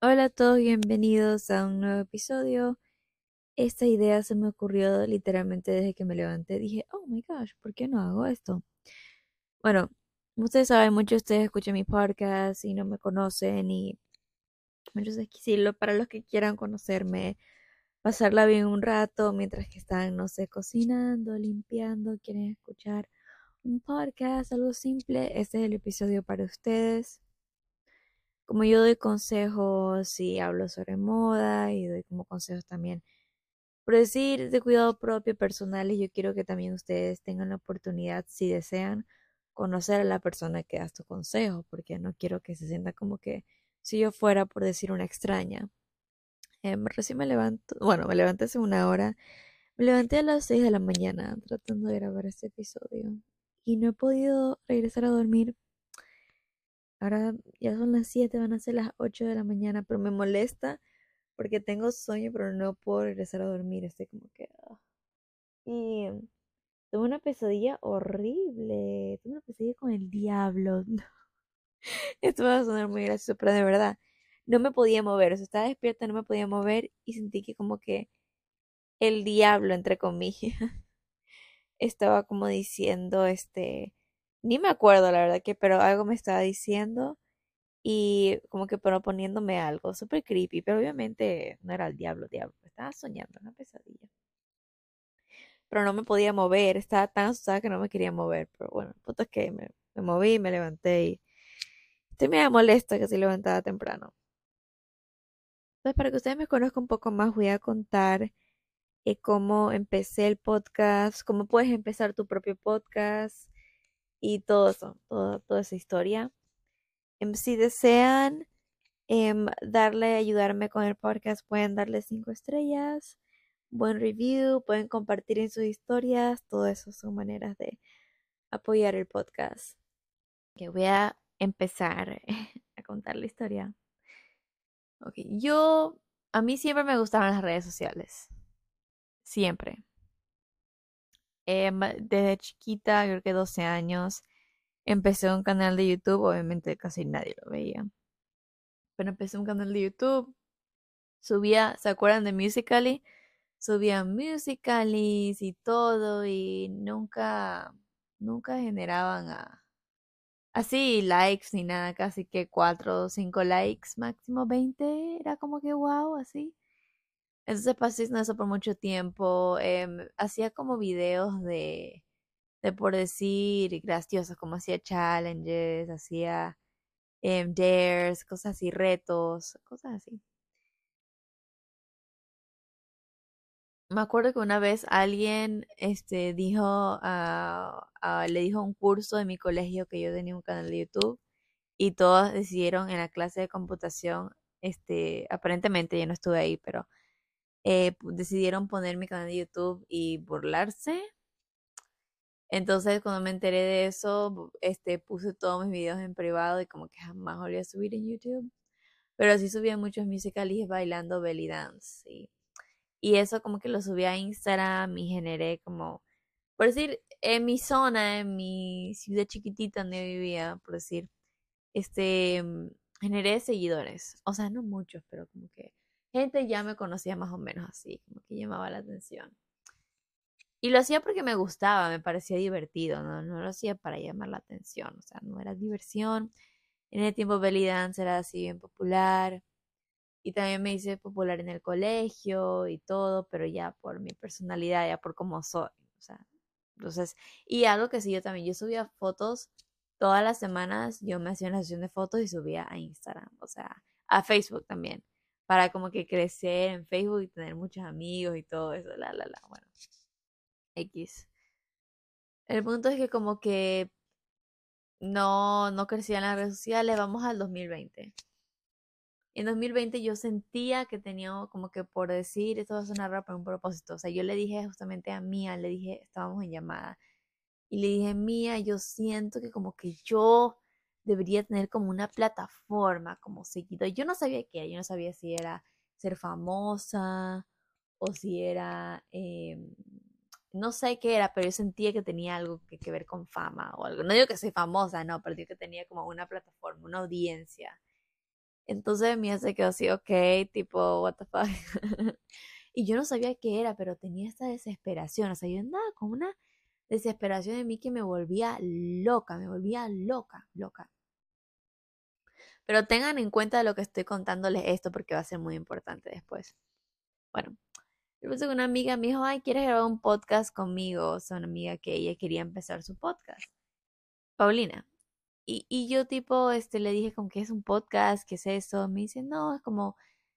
Hola a todos, bienvenidos a un nuevo episodio. Esta idea se me ocurrió literalmente desde que me levanté. Dije, oh my gosh, ¿por qué no hago esto? Bueno, ustedes saben, muchos de ustedes escuchan mi podcast y no me conocen y muchos decirlo para los que quieran conocerme, pasarla bien un rato mientras que están, no sé, cocinando, limpiando, quieren escuchar un podcast, algo simple, este es el episodio para ustedes como yo doy consejos y hablo sobre moda y doy como consejos también, por decir de cuidado propio personales, yo quiero que también ustedes tengan la oportunidad, si desean, conocer a la persona que da tu consejo, porque no quiero que se sienta como que si yo fuera, por decir, una extraña. Eh, recién me levanto, bueno, me levanté hace una hora, me levanté a las 6 de la mañana tratando de grabar este episodio y no he podido regresar a dormir Ahora ya son las 7, van a ser las 8 de la mañana, pero me molesta porque tengo sueño, pero no puedo regresar a dormir. Estoy como que... Ah. Y tuve una pesadilla horrible. Tuve una pesadilla con el diablo. Esto va a sonar muy gracioso, pero de verdad, no me podía mover. O sea, estaba despierta, no me podía mover y sentí que como que el diablo, entre comillas, estaba como diciendo, este, ni me acuerdo la verdad que, pero algo me estaba diciendo y como que proponiéndome algo súper creepy, pero obviamente no era el diablo, diablo, estaba soñando, una pesadilla. Pero no me podía mover, estaba tan asustada que no me quería mover, pero bueno, el es que me, moví, me levanté y estoy medio molesta que se levantaba temprano. Entonces, para que ustedes me conozcan un poco más, voy a contar eh, cómo empecé el podcast, cómo puedes empezar tu propio podcast, y todo eso, toda esa historia. Em, si desean em, darle, ayudarme con el podcast, pueden darle cinco estrellas, buen review, pueden compartir en sus historias, todo eso son maneras de apoyar el podcast. Que voy a empezar a contar la historia. Ok, yo, a mí siempre me gustaban las redes sociales. Siempre. Em, desde chiquita, creo que 12 años, empecé un canal de YouTube, obviamente casi nadie lo veía. Pero empecé un canal de YouTube, subía, ¿se acuerdan de Musical.ly? Subía Musical.ly y todo y nunca, nunca generaban así likes ni nada, casi que 4 o 5 likes, máximo 20, era como que wow, así. Entonces pasé en eso por mucho tiempo. Em, hacía como videos de, de por decir, graciosos, como hacía challenges, hacía em, dares, cosas así, retos, cosas así. Me acuerdo que una vez alguien este, dijo, a, le dijo un curso de mi colegio que yo tenía un canal de YouTube y todos decidieron en la clase de computación, este, aparentemente yo no estuve ahí, pero eh, decidieron poner mi canal de YouTube y burlarse. Entonces, cuando me enteré de eso, este, puse todos mis videos en privado y como que jamás volví a subir en YouTube. Pero sí subía muchos musicales bailando belly dance. Y eso como que lo subí a Instagram y generé como, por decir, en mi zona, en mi ciudad chiquitita donde vivía, por decir, este, generé seguidores. O sea, no muchos, pero como que gente ya me conocía más o menos así, como que llamaba la atención. Y lo hacía porque me gustaba, me parecía divertido, ¿no? Lo hacía para llamar la atención, o sea, no era diversión. En el tiempo belly dance era así bien popular. Y también me hice popular en el colegio y todo, pero ya por mi personalidad, ya por cómo soy. O sea, entonces, y algo que sí, yo también, yo subía fotos todas las semanas, yo me hacía una sesión de fotos y subía a Instagram, o sea, a Facebook también para como que crecer en Facebook y tener muchos amigos y todo eso, la, la, la, bueno. X. El punto es que como que no, no crecía en las redes sociales, vamos al 2020. En 2020 yo sentía que tenía como que por decir, esto va a sonar raro por un propósito. O sea, yo le dije justamente a Mía, le dije, estábamos en llamada, y le dije, Mía, yo siento que como que yo debería tener como una plataforma como seguido. Yo no sabía qué era, yo no sabía si era ser famosa o si era, em, no sé qué era, pero yo sentía que tenía algo que, ver con fama o algo. No digo que soy famosa, no, pero digo que tenía como una plataforma, una audiencia. Entonces Mía se quedó así, ok, tipo, what the fuck. y yo no sabía qué era, pero tenía esta desesperación. O sea, yo andaba con una desesperación en mí que me volvía loca, me volvía loca, loca. Pero tengan en cuenta lo que estoy contándoles esto porque va a ser muy importante después. Bueno, puse una amiga me dijo, ay, ¿quieres grabar un podcast conmigo? O sea, una amiga que ella quería empezar su podcast. Paulina. Y, y yo tipo, este, le dije como que es un podcast, ¿qué es eso? Me dice, no, es como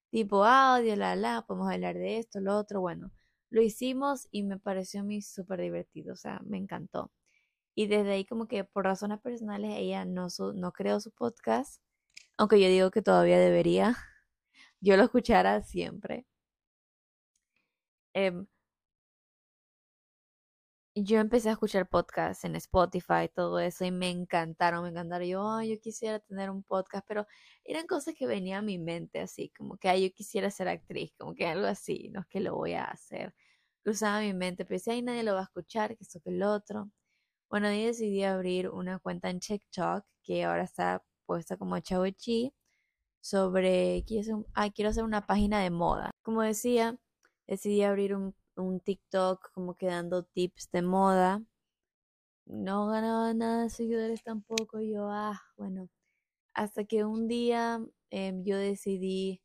tipo audio, la, la, podemos hablar de esto, lo otro. Bueno, lo hicimos y me pareció a mí súper divertido, o sea, me encantó. Y desde ahí como que por razones personales ella no, no creó su podcast, aunque yo digo que todavía debería, yo lo escuchara siempre. Em, yo empecé a escuchar podcasts en Spotify, todo eso, y me encantaron, me encantaron. Yo, yo quisiera tener un podcast, pero eran cosas que venían a mi mente, así, como que yo quisiera ser actriz, como que algo así, no es que lo voy a hacer. Cruzaba mi mente, pero ahí nadie lo va a escuchar, que esto que el otro. Bueno, ahí decidí abrir una cuenta en TikTok, que ahora está puesta como Chi, sobre, quiero hacer, quiero hacer una página de moda. Como decía, decidí abrir un un TikTok como que dando tips de moda. No ganaba nada de seguidores tampoco. yo, ah, bueno. Hasta que un día em, yo decidí,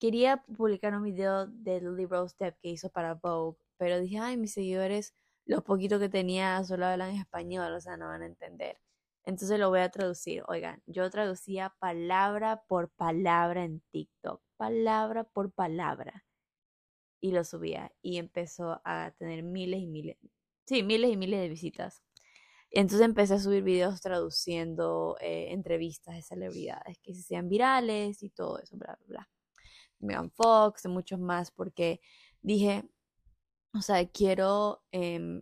quería publicar un video del libro Step que hizo para Vogue, pero dije, ay, mis seguidores, los poquitos que tenía solo hablan español, o sea, no van a entender. Entonces lo voy a traducir. Oigan, yo traducía palabra por palabra en TikTok, palabra por palabra y lo subía y empezó a tener miles y miles, sí, miles y miles de visitas. Entonces empecé a subir videos traduciendo eh, entrevistas de celebridades que se hacían virales y todo eso, bla, bla, bla. Megan Fox y muchos más porque dije, o sea, quiero, em,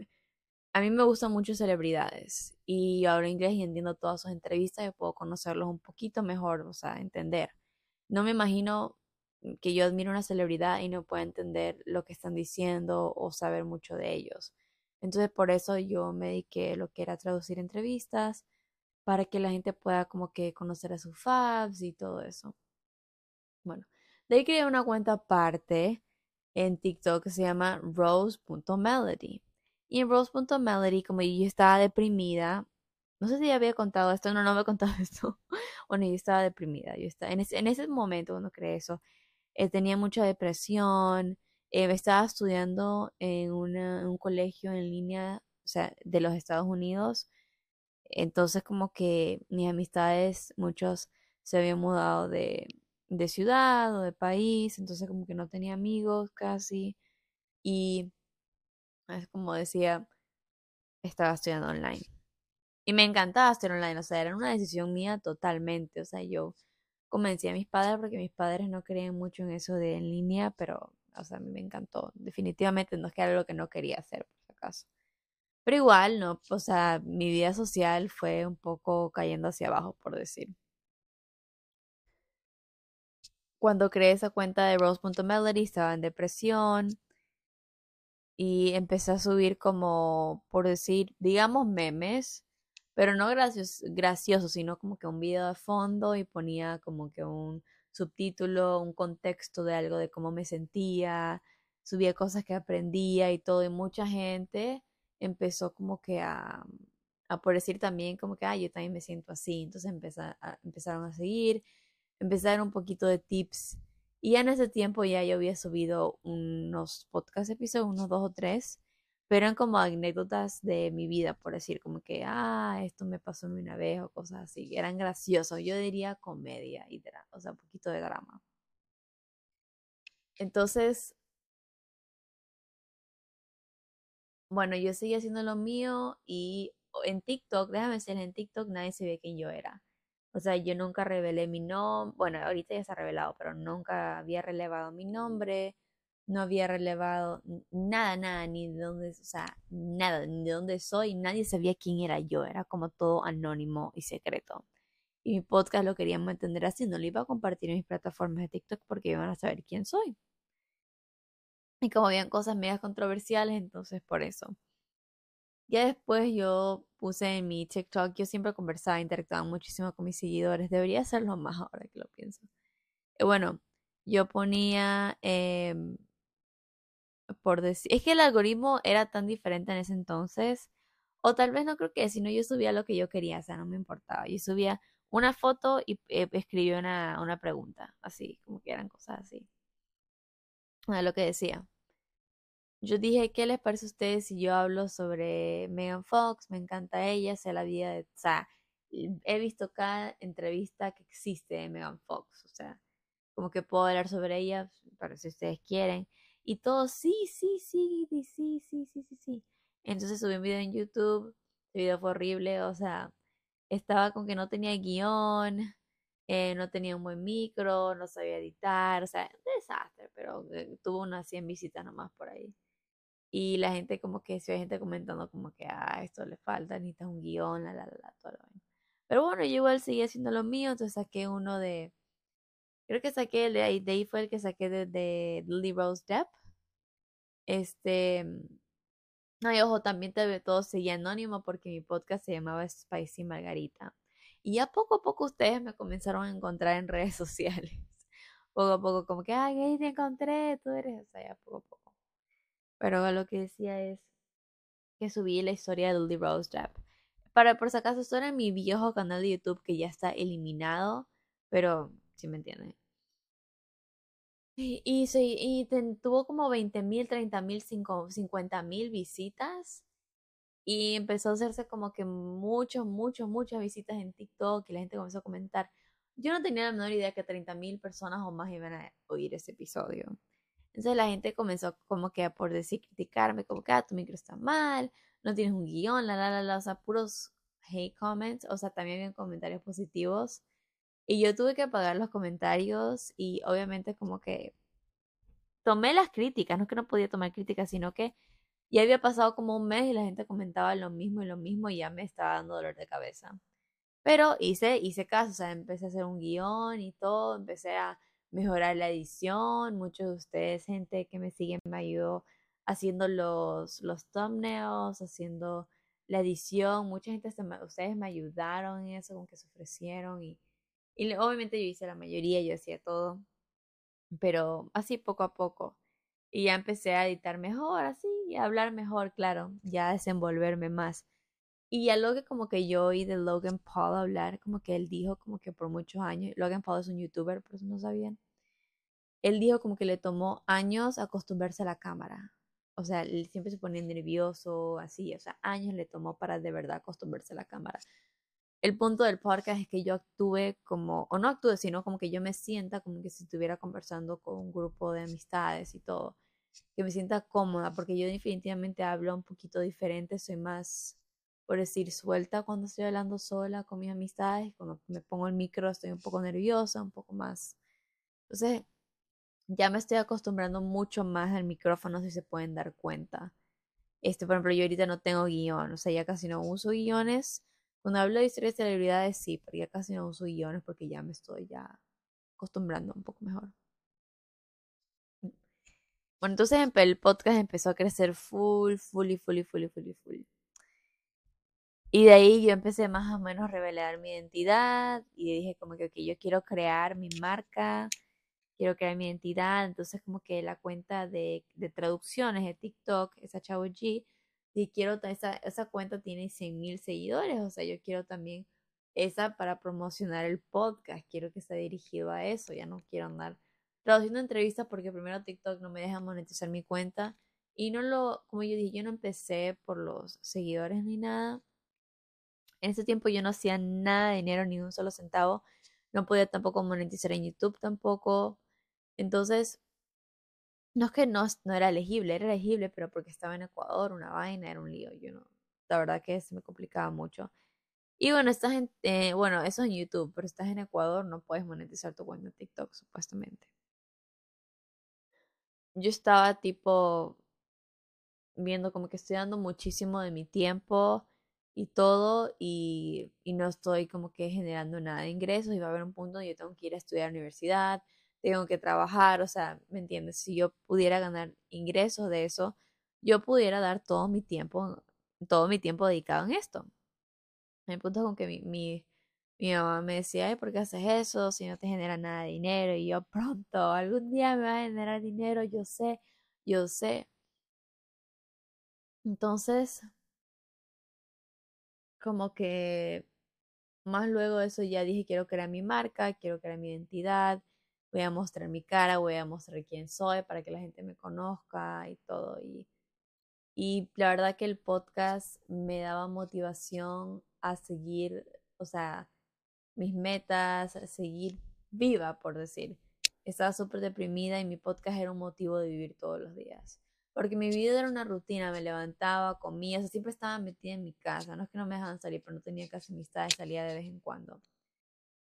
a mí me gustan mucho celebridades y hablo inglés y entiendo todas sus entrevistas y puedo conocerlos un poquito mejor, o sea, entender. No me imagino que yo admiro una celebridad y no puedo entender lo que están diciendo o saber mucho de ellos. Entonces por eso yo me dediqué lo que era traducir entrevistas para que la gente pueda como que conocer a sus fabs y todo eso. Bueno, de ahí creé una cuenta aparte en TikTok que se llama rose.melody. Y en rose.melody, como yo estaba deprimida, no sé si ya había contado esto, no, no me he contado esto. bueno, yo estaba deprimida, yo estaba, en ese, en ese momento cuando creé eso, eh, tenía mucha depresión, eh, estaba estudiando en, un colegio en línea, o sea, de los Estados Unidos. Entonces como que mis amistades, muchos se habían mudado de, de ciudad o de país, entonces como que no tenía amigos casi. Y es como decía, estaba estudiando online. Y me encantaba estudiar online, o sea, era una decisión mía totalmente, o sea, yo convencí a mis padres porque mis padres no creen mucho en eso de en línea, pero, o sea, a mí me encantó. Definitivamente no es que era lo que no quería hacer, por si acaso. Pero igual, ¿no? O sea, mi vida social fue un poco cayendo hacia abajo, por decir. Cuando creé esa cuenta de Rose.melody estaba en depresión y empecé a subir como, por decir, digamos memes pero no gracioso, gracioso, sino como que un video de fondo y ponía como que un subtítulo, un contexto de algo de cómo me sentía, subía cosas que aprendía y todo, y mucha gente empezó como que a, a por decir también como que, ah, yo también me siento así, entonces empezaron a seguir, empezaron un poquito de tips, y ya en ese tiempo ya yo había subido unos podcast episodios, unos dos o tres, pero eran como anécdotas de mi vida, por decir, como que, ah, esto me pasó una vez o cosas así, eran graciosos, yo diría comedia y o sea, un poquito de drama. Entonces, bueno, yo seguí haciendo lo mío y en TikTok, déjame decir, en TikTok nadie ve quién yo era. O sea, yo nunca revelé mi nombre, bueno, ahorita ya se ha revelado, pero nunca había relevado mi nombre, no había relevado nada, nada, ni de dónde, o sea, nada, ni de dónde soy, nadie sabía quién era yo, era como todo anónimo y secreto. Y mi podcast lo quería mantener así, no lo iba a compartir en mis plataformas de TikTok porque iban a saber quién soy. Y como habían cosas medias controversiales, entonces por eso. Ya después yo puse en mi TikTok, yo siempre conversaba, interactuaba muchísimo con mis seguidores, debería hacerlo más ahora que lo pienso Eh, bueno, yo ponía, em, por decir, es que el algoritmo era tan diferente en ese entonces, o tal vez no creo que, sino yo subía lo que yo quería, o sea, no me importaba. Yo subía una foto y eh, escribía una, una pregunta, así, como que eran cosas así. A lo que decía. Yo dije, ¿qué les parece a ustedes si yo hablo sobre Megan Fox? Me encanta ella, sé la vida de... O sea, he visto cada entrevista que existe de Megan Fox, o sea, como que puedo hablar sobre ella, para si ustedes quieren. Y todo, sí, sí, sí, sí, sí, sí, sí, sí, sí. Entonces subí un video en YouTube, el video fue horrible, o sea, estaba con que no tenía guion, eh, no tenía un buen micro, no sabía editar, o sea, un desastre, pero eh, tuvo unas 100 visitas nomás por ahí. Y la gente como que, si hay gente comentando como que, ah, esto le falta, necesitas un guion, la, la, la, todo lo Pero bueno, yo igual seguí haciendo lo mío, entonces saqué uno de, creo que saqué, de ahí, de ahí fue el que saqué de, de Lily Rose Depp. Este, no, y ojo, también te, todo seguía anónimo porque mi podcast se llamaba Spicy Margarita. Y ya poco a poco ustedes me comenzaron a encontrar en redes sociales. Poco a poco, como que, ay, te encontré, tú eres, o ya poco a poco. Pero lo que decía es que subí la historia de Lily Rose Depp. Para, por si acaso, esto era mi viejo canal de YouTube que ya está eliminado, pero si me entienden. Y, y, tuvo como 20 mil, 30 mil, 50 mil visitas. Y empezó a hacerse como que muchos, muchos, muchas visitas en TikTok y la gente comenzó a comentar. Yo no tenía la menor idea que 30 mil personas o más iban a oír ese episodio. Entonces la gente comenzó como que por decir, criticarme, como que ah, tu micro está mal, no tienes un guion, la, la, la, la, o sea, puros hate comments, o sea, también había comentarios positivos. Y yo tuve que apagar los comentarios y obviamente como que tomé las críticas, no es que no podía tomar críticas, sino que ya había pasado como un mes y la gente comentaba lo mismo y lo mismo y ya me estaba dando dolor de cabeza. Pero hice, hice caso, o sea, empecé a hacer un guion y todo, empecé a mejorar la edición, muchos de ustedes, gente que me siguen, me ayudó haciendo los, los thumbnails, haciendo la edición, mucha gente, ustedes me ayudaron en eso, con que se ofrecieron y y obviamente yo hice la mayoría, yo hacía todo, pero así poco a poco. Y ya empecé a editar mejor, así, y a hablar mejor, claro, ya a desenvolverme más. Y algo que como que yo oí de Logan Paul hablar, como que él dijo como que por muchos años, Logan Paul es un youtuber, por eso no sabían, él dijo como que le tomó años acostumbrarse a la cámara. O sea, él siempre se ponía nervioso, así, o sea, años le tomó para de verdad acostumbrarse a la cámara el punto del podcast es que yo actúe como, o no actúe, sino como que yo me sienta como que si estuviera conversando con un grupo de amistades y todo, que me sienta cómoda, porque yo definitivamente hablo un poquito diferente, soy más, por decir, suelta cuando estoy hablando sola con mis amistades, cuando me pongo el micro estoy un poco nerviosa, un poco más. Entonces, ya me estoy acostumbrando mucho más al micrófono, si se pueden dar cuenta. Este, por ejemplo, yo ahorita no tengo guion, o sea, ya casi no uso guiones cuando hablo de historias de celebridades, sí, pero ya casi no uso guiones porque ya me estoy ya acostumbrando un poco mejor. Bueno, entonces el podcast empezó a crecer full, full y full y full y full y full. Y de ahí yo empecé más o menos a revelar mi identidad y dije como que yo quiero crear mi marca, quiero crear mi identidad. Entonces como que la cuenta de, de traducciones de TikTok, esa Chavo G, y quiero, esa, esa cuenta tiene 100 mil seguidores, o sea, yo quiero también esa para promocionar el podcast, quiero que esté dirigido a eso, ya no quiero andar traduciendo entrevistas porque primero TikTok no me deja monetizar mi cuenta y no lo, como yo dije, yo no empecé por los seguidores ni nada. En ese tiempo yo no hacía nada de dinero, ni un solo centavo. No podía tampoco monetizar en YouTube tampoco. Entonces, no es que no, no era elegible, era elegible, pero porque estaba en Ecuador, una vaina, era un lío. Yo no, la verdad que se me complicaba mucho. Y bueno, estás en, eh, bueno, eso es en YouTube, pero estás en Ecuador, no puedes monetizar tu cuenta de TikTok, supuestamente. Yo estaba tipo viendo como que estoy dando muchísimo de mi tiempo y todo y, y no estoy como que generando nada de ingresos y va a haber un punto donde yo tengo que ir a estudiar a la universidad, tengo que trabajar, o sea, ¿me entiendes? Si yo pudiera ganar ingresos de eso, yo pudiera dar todo mi tiempo, todo mi tiempo dedicado en esto. Me punto con que mi, mi mamá me decía, ay, ¿por qué haces eso si no te genera nada de dinero? Y yo, pronto, algún día me va a generar dinero, yo sé, yo sé. Entonces, como que más luego de eso ya dije, quiero crear mi marca, quiero crear mi identidad, voy a mostrar mi cara, voy a mostrar quién soy para que la gente me conozca y todo. Y, y la verdad que el podcast me daba motivación a seguir, o sea, mis metas, a seguir viva, por decir. Estaba súper deprimida y mi podcast era un motivo de vivir todos los días. Porque mi vida era una rutina, me levantaba, comía, o sea, siempre estaba metida en mi casa. No es que no me dejaban salir, pero no tenía casi amistades, salía de vez en cuando.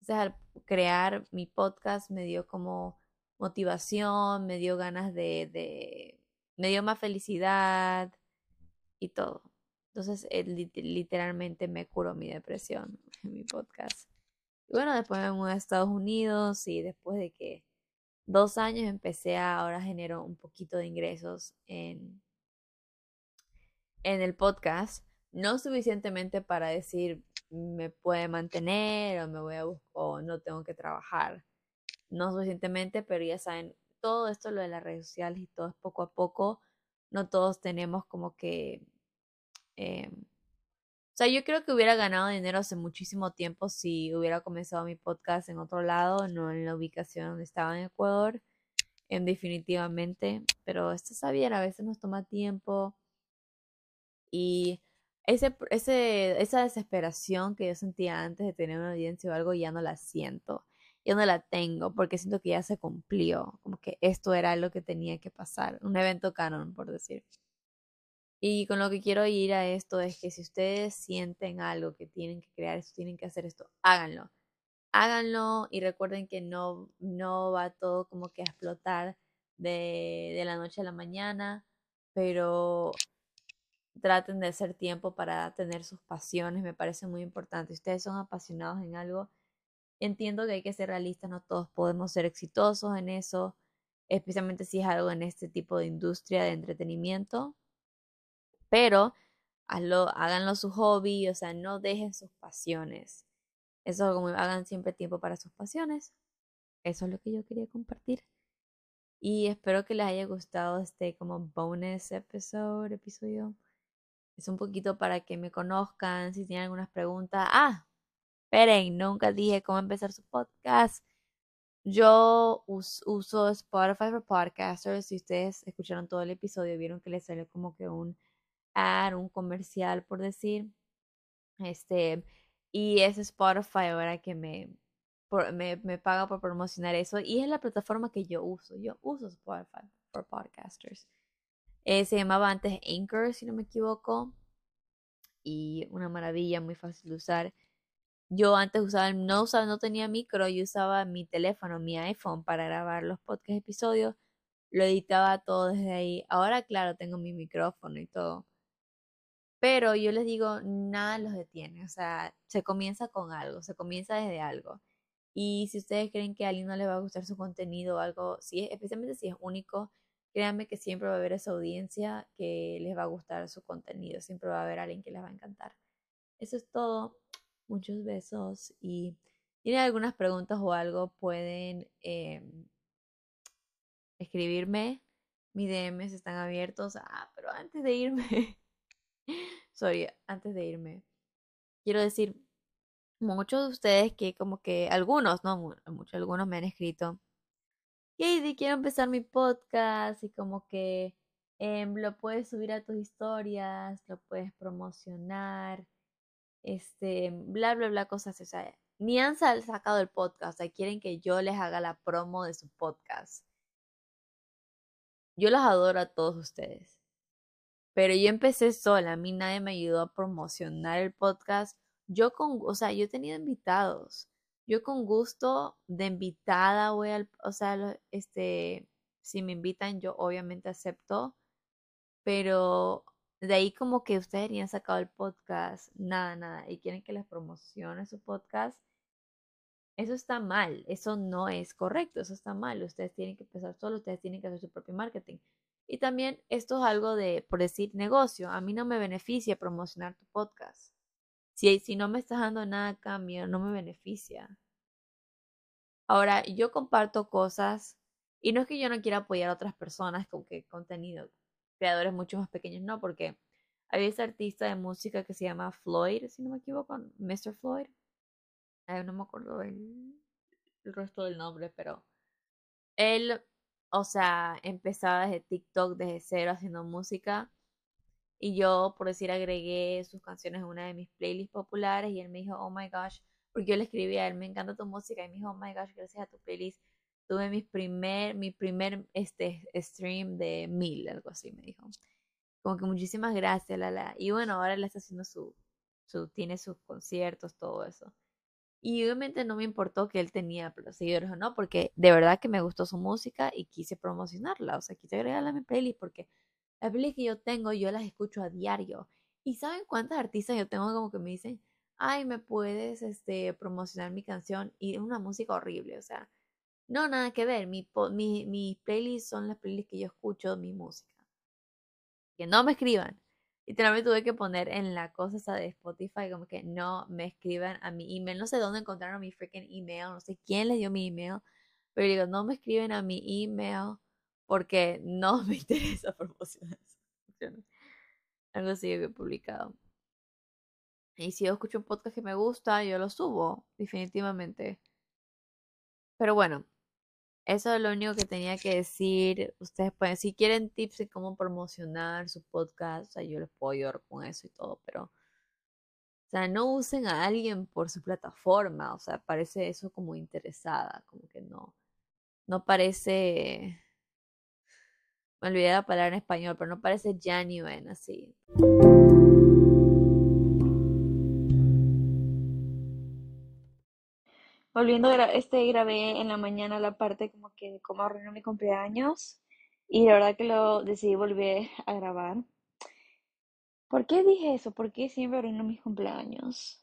Entonces, al crear mi podcast me dio como motivación, me dio ganas de, de me dio más felicidad y todo. Entonces, literalmente me curó mi depresión en mi podcast. Y bueno, después me mudé a Estados Unidos y después de que dos años empecé a, ahora genero un poquito de ingresos en, en el podcast. No suficientemente para decir, me puede mantener o me voy a buscar o no tengo que trabajar. No suficientemente, pero ya saben, todo esto, lo de las redes sociales y todo es poco a poco. No todos tenemos como que... Eh, o sea, yo creo que hubiera ganado dinero hace muchísimo tiempo si hubiera comenzado mi podcast en otro lado, no en la ubicación donde estaba en Ecuador, en definitivamente. Pero esto sabía, a veces nos toma tiempo y ese, ese, esa desesperación que yo sentía antes de tener una audiencia o algo, ya no la siento. Ya no la tengo porque siento que ya se cumplió, como que esto era lo que tenía que pasar, un evento canon, por decir. Y con lo que quiero ir a esto es que si ustedes sienten algo que tienen que crear esto, tienen que hacer esto, háganlo. Háganlo y recuerden que no, no va todo como que a explotar de, de la noche a la mañana, pero traten de hacer tiempo para tener sus pasiones, me parece muy importante. Si ustedes son apasionados en algo, entiendo que hay que ser realistas, no todos podemos ser exitosos en eso, especialmente si es algo en este tipo de industria de entretenimiento, pero hazlo, háganlo su hobby, o sea, no dejen sus pasiones. Eso como hagan siempre tiempo para sus pasiones. Eso es lo que yo quería compartir. Y espero que les haya gustado este como bonus episode, episodio. Es un poquito para que me conozcan, si tienen algunas preguntas. Ah, esperen, nunca dije cómo empezar su podcast. Yo uso Spotify for Podcasters. Si ustedes escucharon todo el episodio, vieron que les salió como que un ad, un comercial, por decir. Este, y es Spotify ahora que me, me, me paga por promocionar eso. Y es la plataforma que yo uso. Yo uso Spotify for Podcasters. Eh, se llamaba antes Anchor, si no me equivoco. Y una maravilla, muy fácil de usar. Yo antes usaba, no usaba, no tenía micro, yo usaba mi teléfono, mi iPhone para grabar los podcast episodios. Lo editaba todo desde ahí. Ahora, claro, tengo mi micrófono y todo. Pero yo les digo, nada los detiene. O sea, se comienza con algo, se comienza desde algo. Y si ustedes creen que a alguien no le va a gustar su contenido o algo, si especialmente si es único, créanme que siempre va a haber esa audiencia que les va a gustar su contenido, siempre va a haber alguien que les va a encantar. Eso es todo. Muchos besos y tienen algunas preguntas o algo, pueden em, escribirme. Mis DMs están abiertos. Ah, pero antes de irme, sorry, antes de irme, quiero decir, muchos de ustedes que como que algunos, no muchos, algunos me han escrito Katie, quiero empezar mi podcast y como que em, lo puedes subir a tus historias, lo puedes promocionar, este, bla, bla, bla, cosas. O sea, ni han sacado el podcast, o sea, quieren que yo les haga la promo de su podcast. Yo los adoro a todos ustedes. Pero yo empecé sola, a mí nadie me ayudó a promocionar el podcast. Yo con, o sea, yo he tenido invitados yo con gusto de invitada voy al, o sea, este, si me invitan yo obviamente acepto, pero de ahí como que ustedes han sacado el podcast, nada, nada, y quieren que les promocione su podcast, eso está mal, eso no es correcto, eso está mal, ustedes tienen que empezar solo, ustedes tienen que hacer su propio marketing. Y también esto es algo de, por decir, negocio, a mí no me beneficia promocionar tu podcast. Si, si no me estás dando nada a cambio, no me beneficia. Ahora, yo comparto cosas y no es que yo no quiera apoyar a otras personas con que contenido, creadores mucho más pequeños, no, porque había ese artista de música que se llama Floyd, si no me equivoco, Mr. Floyd. no me acuerdo el, el resto del nombre, pero él, o sea, empezaba desde TikTok, desde cero, haciendo música. Y yo, por decir, agregué sus canciones a una de mis playlists populares y él me dijo, oh my gosh, porque yo le escribí a él, me encanta tu música. Y me dijo, oh my gosh, gracias a tu playlist tuve mi primer, mi primer este, stream de mil, algo así, me dijo. Como que muchísimas gracias, la, la. Y bueno, ahora él está haciendo su, su, tiene sus conciertos, todo eso. Y obviamente no me importó que él tenía seguidores o no, porque de verdad que me gustó su música y quise promocionarla. O sea, quise agregarla a mi playlist porque las playlists que yo tengo, yo las escucho a diario. ¿Y saben cuántas artistas yo tengo como que me dicen, ay, me puedes este, promocionar mi canción? Y es una música horrible, o sea, no, nada que ver. Mi, mi, mis playlists son las playlists que yo escucho, mi música. Que no me escriban. Literalmente tuve que poner en la cosa esa de Spotify como que no me escriban a mi email. No sé dónde encontraron mi freaking email. No sé quién les dio mi email. Pero digo, no me escriben a mi email porque no me interesa promocionar Algo así que he publicado. Y si yo escucho un podcast que me gusta, yo lo subo, definitivamente. Pero bueno, eso es lo único que tenía que decir. Ustedes pueden, si quieren tips de cómo promocionar su podcast, o sea, yo les puedo ayudar con eso y todo, pero, o sea, no usen a alguien por su plataforma, o sea, parece eso como interesada, como que no, no parece, me olvidé la palabra en español, pero no parece genuine así. Volviendo, este grabé en la mañana la parte como que de cómo arruinó mi cumpleaños y la verdad que lo decidí volver a grabar. ¿Por qué dije eso? ¿Por qué siempre arruino mis cumpleaños?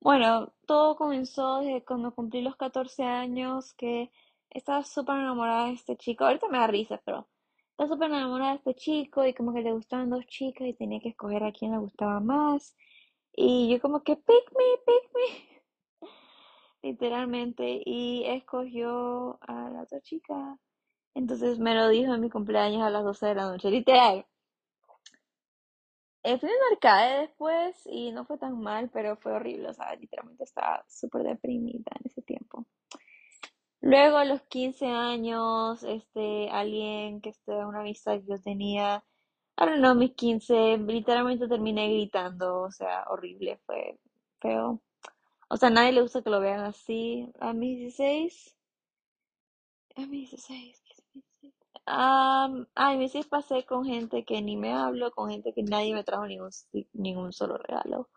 Bueno, todo comenzó desde cuando cumplí los 14 años, que estaba súper enamorada de este chico. Ahorita me da risa, pero estaba súper enamorada de este chico y como que le gustaban dos chicas y tenía que escoger a quién le gustaba más. Y yo como que, pick me, pick me literalmente, y escogió a la otra chica. Entonces me lo dijo en mi cumpleaños a las 12 de la noche, literal. Fui a arcade después y no fue tan mal, pero fue horrible, o sea, literalmente estaba súper deprimida en ese tiempo. Luego a los 15 años, este, alguien que en una amistad que yo tenía, ahora no, mis 15, literalmente terminé gritando, o sea, horrible, fue feo. O sea, a nadie le gusta que lo vean así. A mis 16. A mis 16. a mis 16 pasé con gente que ni me hablo, con gente que nadie me trajo ningún, ningún solo regalo.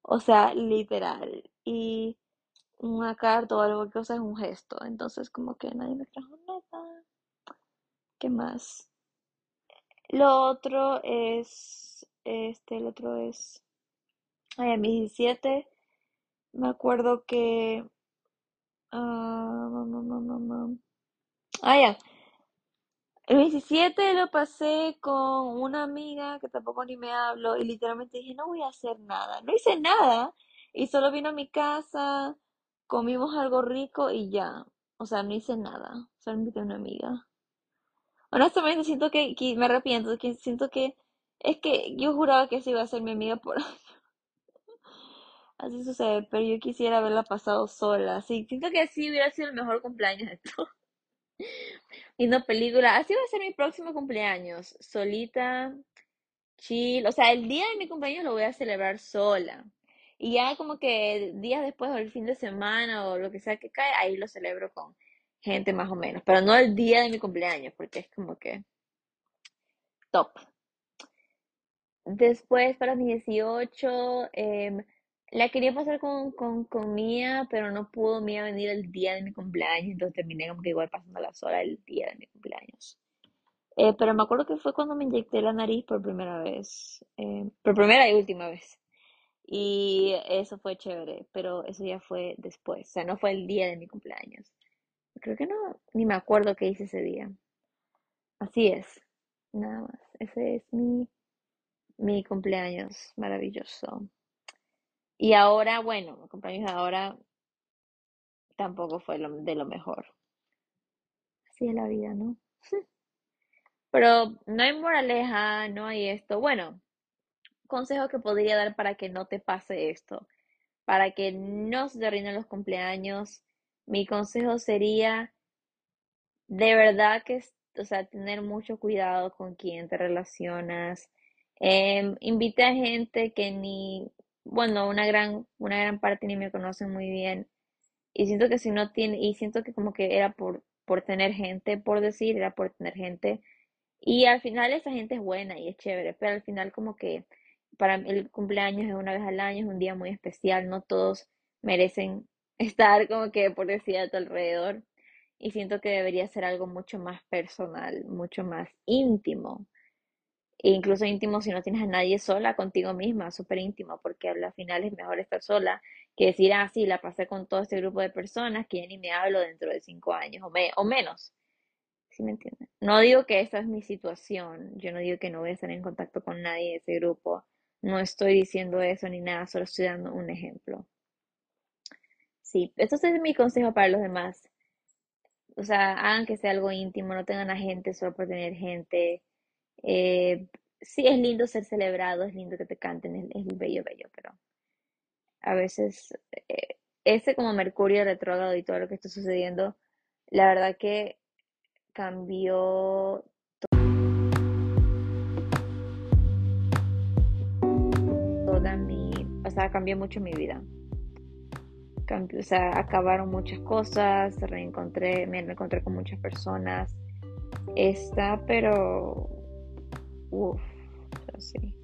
O sea, literal. Y una carta o algo que, o sea, es un gesto. Entonces, como que nadie me trajo nada. ¿Qué más? Lo otro es, este, el otro es, ay, a mis 17 me acuerdo que... ah, ah ya. El 27 lo pasé con una amiga que tampoco ni me hablo y literalmente dije, no voy a hacer nada. No hice nada y solo vino a mi casa, comimos algo rico y ya. O sea, no hice nada. Solo invité a una amiga. Honestamente siento que, me arrepiento, que siento que es que yo juraba que esa iba a ser mi amiga por Así sucede, pero yo quisiera haberla pasado sola. Sí, siento que así hubiera sido el mejor cumpleaños de todo. no película. Así va a ser mi próximo cumpleaños. Solita, chill. O sea, el día de mi cumpleaños lo voy a celebrar sola. Y ya como que días después o el fin de semana o lo que sea que cae, ahí lo celebro con gente más o menos. Pero no el día de mi cumpleaños, porque es como que top. Después, para mi 18, eh, la quería pasar con, con, con Mía, pero no pudo Mía venir el día de mi cumpleaños, entonces terminé como que igual pasándola sola el día de mi cumpleaños. Eh, pero me acuerdo que fue cuando me inyecté la nariz por primera vez, eh, por primera y última vez. Y eso fue chévere, pero eso ya fue después, o sea, no fue el día de mi cumpleaños. Creo que no, ni me acuerdo qué hice ese día. Así es, nada más. Ese es mi, mi cumpleaños maravilloso. Y ahora, bueno, mi cumpleaños ahora tampoco fue lo- de lo mejor. Así es la vida, ¿no? Pero no hay moraleja, no hay esto. Bueno, consejo que podría dar para que no te pase esto, para que no se te arruinen los cumpleaños. Mi consejo sería de verdad que, es- o sea, tener mucho cuidado con quién te relacionas. Em, invita a gente que ni, bueno, una gran, una gran parte ni me conocen muy bien. Y siento que si no tiene, y siento que como que era por, por tener gente, por decir, era por tener gente. Y al final esa gente es buena y es chévere, pero al final como que para el cumpleaños es una vez al año, es un día muy especial, no todos merecen estar como que por decir a tu alrededor. Y siento que debería ser algo mucho más personal, mucho más íntimo. E incluso íntimo si no tienes a nadie sola contigo misma, súper íntimo, porque al final es mejor estar sola que decir, ah, sí, la pasé con todo este grupo de personas que ya ni me hablo dentro de cinco años o, me- o menos. ¿Sí me entienden? No digo que esa es mi situación, yo no digo que no voy a estar en contacto con nadie de ese grupo, no estoy diciendo eso ni nada, solo estoy dando un ejemplo. Sí, eso es mi consejo para los demás. O sea, hagan que sea algo íntimo, no tengan a gente solo por tener gente. Eh, sí, es lindo ser celebrado, es lindo que te canten, es, bello, bello, pero a veces eh, ese como Mercurio retrógrado y todo lo que está sucediendo, la verdad que cambió toda mi, o sea, cambió mucho mi vida. Cambió, o sea, acabaron muchas cosas, reencontré, me reencontré con muchas personas. Está, pero, uff, sí.